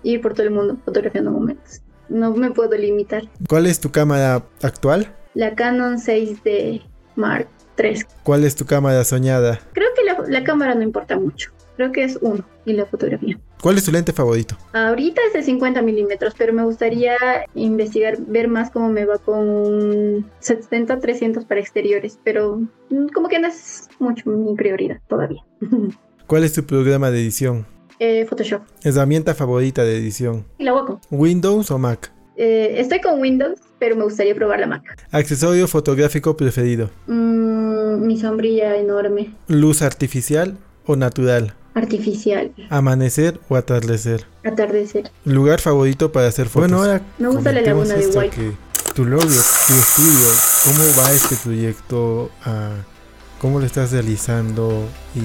Ir por todo el mundo fotografiando momentos. No me puedo limitar. ¿Cuál es tu cámara actual? La Canon 6D Mark III. ¿Cuál es tu cámara soñada? Creo que la, la cámara no importa mucho. Creo que es uno y la fotografía. ¿Cuál es tu lente favorito? Ahorita es de 50 milímetros, pero me gustaría investigar, ver más cómo me va con un 70-300 para exteriores, pero mm, como que no es mucho mi prioridad todavía. ¿Cuál es tu programa de edición? Eh, Photoshop. ¿Herramienta favorita de edición? Y la Wacom. ¿Windows o Mac? Eh, estoy con Windows, pero me gustaría probar la Mac. ¿Accesorio fotográfico preferido? Mm, mi sombrilla enorme. ¿Luz artificial o natural? Artificial. ¿Amanecer o atardecer? Atardecer. ¿Lugar favorito para hacer fotos? Bueno, ahora Me gusta la laguna de White. que tu logro, tu estudio, ¿cómo va este proyecto? Ah, ¿Cómo lo estás realizando? ¿Y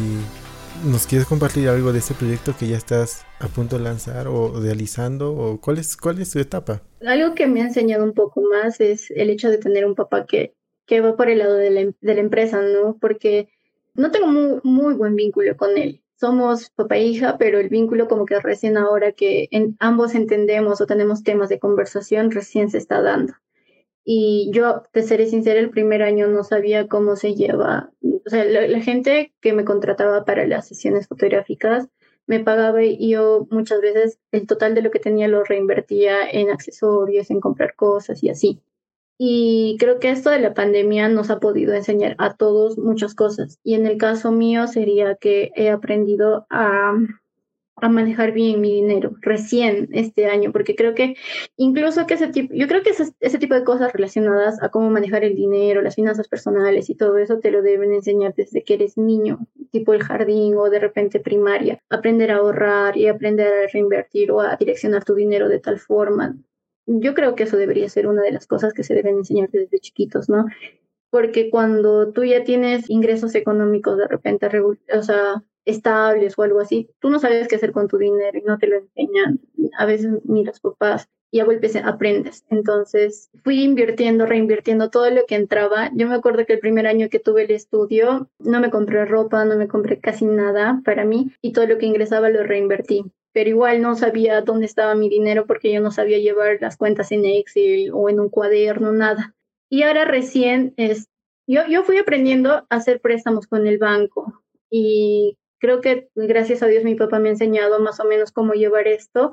nos quieres compartir algo de este proyecto que ya estás a punto de lanzar o realizando? ¿O cuál es, cuál es tu etapa? Algo que me ha enseñado un poco más es el hecho de tener un papá que, que va por el lado de la, em- empresa, ¿no? Porque no tengo muy, muy buen vínculo con él. Somos papá e hija, pero el vínculo como que recién ahora que ambos entendemos o tenemos temas de conversación, recién se está dando. Y yo, te seré sincera, el primer año no sabía cómo se lleva. O sea, la, gente que me contrataba para las sesiones fotográficas me pagaba y yo muchas veces el total de lo que tenía lo reinvertía en accesorios, en comprar cosas y así. Y creo que esto de la pandemia nos ha podido enseñar a todos muchas cosas. Y en el caso mío sería que he aprendido a, a manejar bien mi dinero recién este año, porque creo que incluso que ese tipo, yo creo que ese, ese tipo de cosas relacionadas a cómo manejar el dinero, las finanzas personales y todo eso te lo deben enseñar desde que eres niño, tipo el jardín o de repente primaria, aprender a ahorrar y aprender a reinvertir o a direccionar tu dinero de tal forma. Yo creo que eso debería ser una de las cosas que se deben enseñar desde chiquitos, ¿no? Porque cuando tú ya tienes ingresos económicos de repente, o sea, estables o algo así, tú no sabes qué hacer con tu dinero y no te lo enseñan. A veces ni los papás y a golpes aprendes. Entonces fui invirtiendo, reinvirtiendo todo lo que entraba. Yo me acuerdo que el primer año que tuve el estudio no me compré ropa, no me compré casi nada para mí y todo lo que ingresaba lo reinvertí. Pero igual no sabía dónde estaba mi dinero porque yo no sabía llevar las cuentas en Excel o en un cuaderno, nada. Y ahora recién es, yo, yo fui aprendiendo a hacer préstamos con el banco y creo que gracias a Dios mi papá me ha enseñado más o menos cómo llevar esto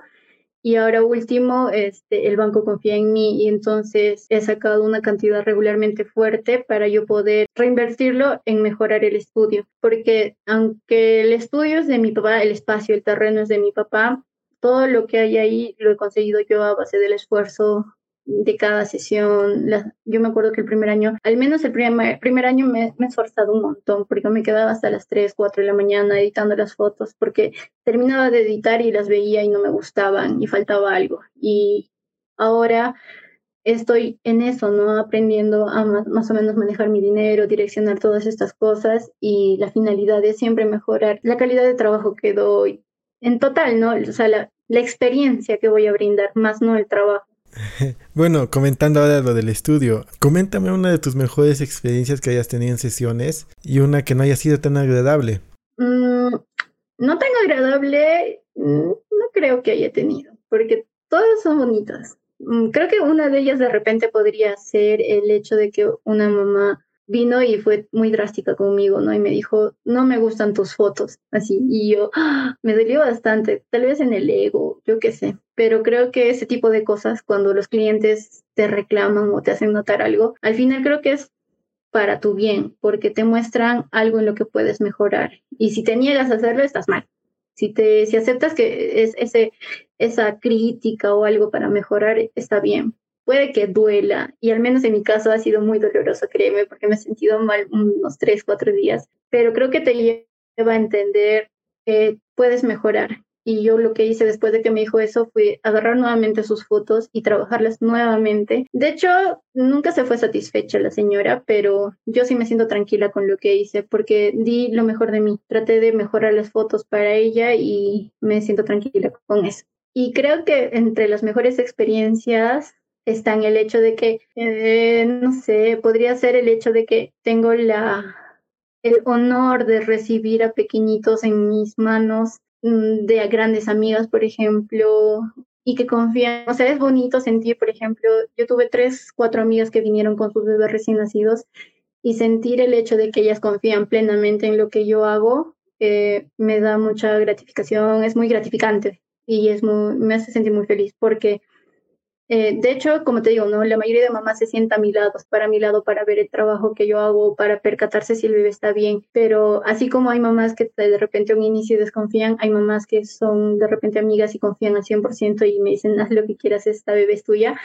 y ahora último, este, el banco confía en mí y entonces he sacado una cantidad regularmente fuerte para yo poder reinvertirlo en mejorar el estudio. Porque aunque el estudio es de mi papá, el espacio, el terreno es de mi papá, todo lo que hay ahí lo he conseguido yo a base del esfuerzo de cada sesión. Yo me acuerdo que el primer año, al menos el primer, primer año me, me he esforzado un montón porque me quedaba hasta las 3, 4 de la mañana editando las fotos porque terminaba de editar y las veía y no me gustaban y faltaba algo. Y ahora estoy en eso, ¿no? Aprendiendo a más, más o menos manejar mi dinero, direccionar todas estas cosas y la finalidad es siempre mejorar la calidad de trabajo que doy. En total, ¿no? O sea, la, la experiencia que voy a brindar, más no el trabajo. Bueno, comentando ahora lo del estudio, coméntame una de tus mejores experiencias que hayas tenido en sesiones y una que no haya sido tan agradable. Mm, no tan agradable, mm, no creo que haya tenido, porque todas son bonitas. Mm, Creo que una de ellas de repente podría ser el hecho de que una mamá vino y fue muy drástica conmigo, ¿no? Y me dijo, no me gustan tus fotos, así. Y yo, ¡ah! me dolió bastante, tal vez en el ego, yo qué sé. Pero creo que ese tipo de cosas, cuando los clientes te reclaman o te hacen notar algo, al final creo que es para tu bien, porque te muestran algo en lo que puedes mejorar. Y si te niegas a hacerlo, estás mal. Si, te, si aceptas que es ese, esa crítica o algo para mejorar, está bien. Puede que duela, y al menos en mi caso ha sido muy doloroso, créeme, porque me he sentido mal unos tres, cuatro días, pero creo que te lleva a entender que puedes mejorar y yo lo que hice después de que me dijo eso fue agarrar nuevamente sus fotos y trabajarlas nuevamente. De hecho, nunca se fue satisfecha la señora, pero yo sí me siento tranquila con lo que hice porque di lo mejor de mí. Traté de mejorar las fotos para ella y me siento tranquila con eso. Y creo que entre las mejores experiencias está en el hecho de que, eh, no sé, podría ser el hecho de que tengo la, el honor de recibir a pequeñitos en mis manos de grandes amigas, por ejemplo, y que confían. O sea, es bonito sentir, por ejemplo, yo tuve tres, cuatro amigas que vinieron con sus bebés recién nacidos y sentir el hecho de que ellas confían plenamente en lo que yo hago eh, me da mucha gratificación, es muy gratificante y es me hace sentir muy feliz porque eh, de hecho, como te digo, ¿no? la mayoría de mamás se sienta a mi lado, para mi lado, para ver el trabajo que yo hago, para percatarse si el bebé está bien. Pero así como hay mamás que de repente a un inicio desconfían, hay mamás que son de repente amigas y confían al 100% y me dicen, haz lo que quieras, esta bebé es tuya.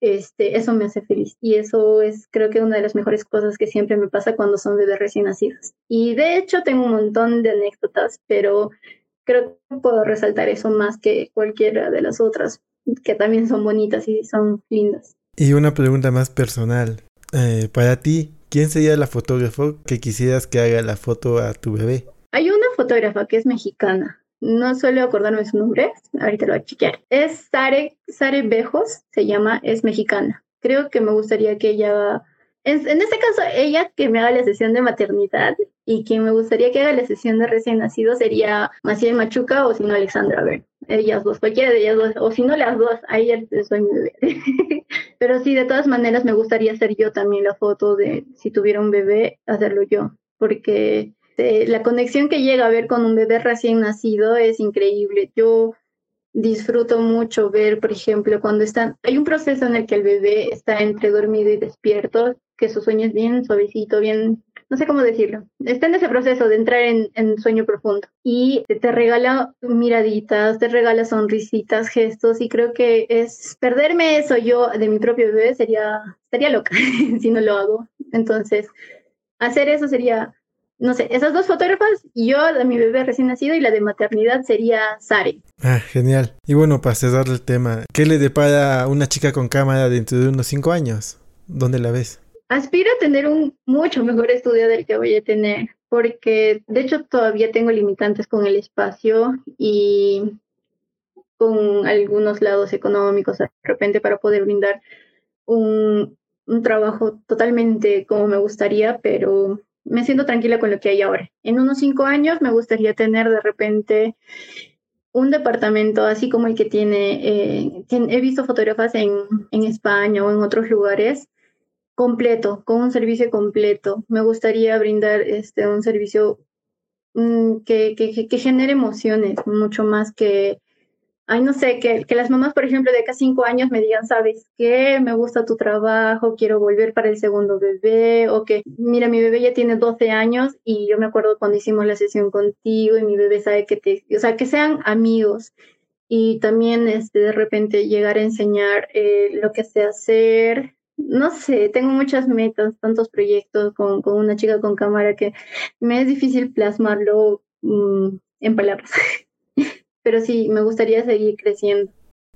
Este, eso me hace feliz. Y eso es, creo que, una de las mejores cosas que siempre me pasa cuando son bebés recién nacidos. Y de hecho, tengo un montón de anécdotas, pero creo que puedo resaltar eso más que cualquiera de las otras que también son bonitas y son lindas. Y una pregunta más personal. Eh, para ti, ¿quién sería la fotógrafa que quisieras que haga la foto a tu bebé? Hay una fotógrafa que es mexicana. No suelo acordarme su nombre, ahorita lo voy a chequear. Es Sare, Sare Bejos, se llama, es mexicana. Creo que me gustaría que ella en, este caso, ella que me haga la sesión de maternidad y quien me gustaría que haga la sesión de recién nacido sería Maciel Machuca o si no Alexandra ver Ellas dos, cualquiera de ellas dos, o si no las dos, ahí soy mi bebé. Pero sí, de todas maneras me gustaría hacer yo también la foto de si tuviera un bebé, hacerlo yo, porque eh, la conexión que llega a ver con un bebé recién nacido es increíble. Yo disfruto mucho ver, por ejemplo, cuando están, hay un proceso en el que el bebé está entre dormido y despierto, que su sueño es bien suavecito, bien, no sé cómo decirlo, está en ese proceso de entrar en, sueño profundo y te regala miraditas, te regala sonrisitas, gestos y creo que es perderme eso yo de mi propio bebé sería, estaría loca si no lo hago. Entonces, hacer eso sería no sé, esas dos fotógrafas, yo de mi bebé recién nacido y la de maternidad sería Sari. Ah, genial. Y bueno, para cerrar el tema, ¿qué le depara una chica con cámara dentro de unos cinco años? ¿Dónde la ves? Aspiro a tener un mucho mejor estudio del que voy a tener, porque de hecho todavía tengo limitantes con el espacio y con algunos lados económicos de repente para poder brindar un, un trabajo totalmente como me gustaría, pero me siento tranquila con lo que hay ahora. En unos cinco años me gustaría tener de repente un departamento así como el que tiene, eh, he visto fotógrafas en, en, España o en otros lugares, completo, con un servicio completo. Me gustaría brindar este, un servicio mm, que, que, genere emociones, mucho más que ay, no sé, que, que las mamás, por ejemplo, de acá cinco años me digan, ¿sabes qué? Me gusta tu trabajo, quiero volver para el segundo bebé, o que, mira, mi bebé ya tiene 12 años y yo me acuerdo cuando hicimos la sesión contigo y mi bebé sabe que te, o sea, que sean amigos y también este, de repente llegar a enseñar eh, lo que sé hacer. No sé, tengo muchas metas, tantos proyectos con, con una chica con cámara que me es difícil plasmarlo mm, en palabras. pero sí, me gustaría seguir creciendo.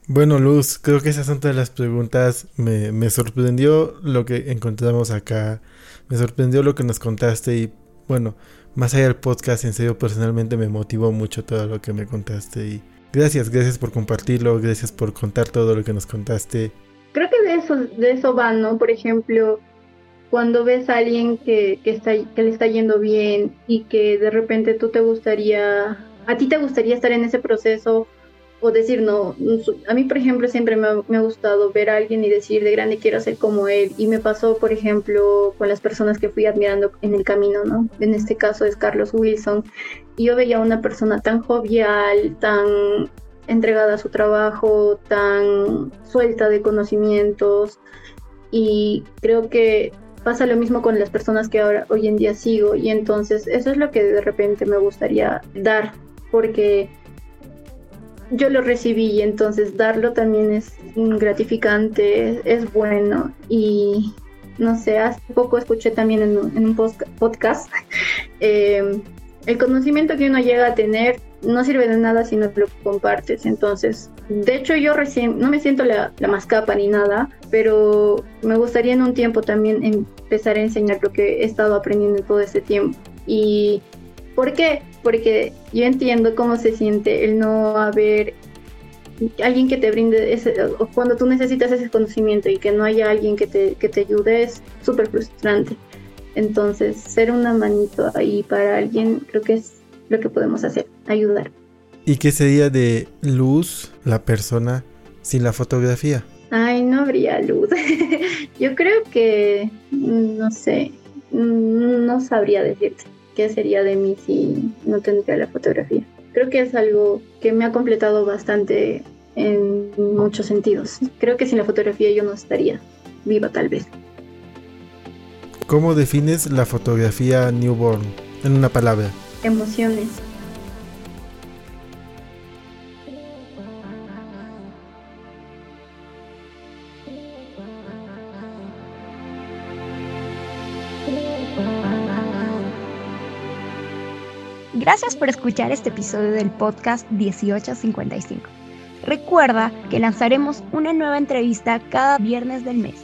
Bueno, Luz, creo que esas son todas las preguntas. Me, me sorprendió lo que encontramos acá. Me sorprendió lo que nos contaste y bueno, más allá del podcast, en serio, personalmente me motivó mucho todo lo que me contaste y gracias, gracias por compartirlo, gracias por contar todo lo que nos contaste. Creo que de eso, de eso va, ¿no? Por ejemplo, cuando ves a alguien que, que, está, que le está yendo bien y que de repente tú te gustaría ¿A ti te gustaría estar en ese proceso o decir, no, a mí, por ejemplo, siempre me ha, gustado ver a alguien y decir, de grande quiero ser como él. Y me pasó, por ejemplo, con las personas que fui admirando en el camino, ¿no? En este caso es Carlos Wilson. Y yo veía a una persona tan jovial, tan entregada a su trabajo, tan suelta de conocimientos. Y creo que pasa lo mismo con las personas que ahora hoy en día sigo. Y entonces eso es lo que de repente me gustaría dar porque yo lo recibí y entonces darlo también es gratificante, es bueno y no sé, hace poco escuché también en un, podcast, eh, el conocimiento que uno llega a tener no sirve de nada si no lo compartes. Entonces, de hecho yo recién, no me siento la, más capa ni nada, pero me gustaría en un tiempo también empezar a enseñar lo que he estado aprendiendo todo este tiempo. Y ¿por qué? Porque yo entiendo cómo se siente el no haber alguien que te brinde ese, o cuando tú necesitas ese conocimiento y que no haya alguien que te, que te ayude es súper frustrante. Entonces, ser una manito ahí para alguien creo que es lo que podemos hacer, ayudar. ¿Y qué sería de luz la persona sin la fotografía? Ay, no habría luz. Yo creo que, no sé, no sabría decirte qué sería de mí si no tendría la fotografía creo que es algo que me ha completado bastante en muchos sentidos. Creo que sin la fotografía yo no estaría viva tal vez. ¿Cómo defines la fotografía newborn en una palabra? Emociones. Gracias por escuchar este episodio del podcast 1855. Recuerda que lanzaremos una nueva entrevista cada viernes del mes.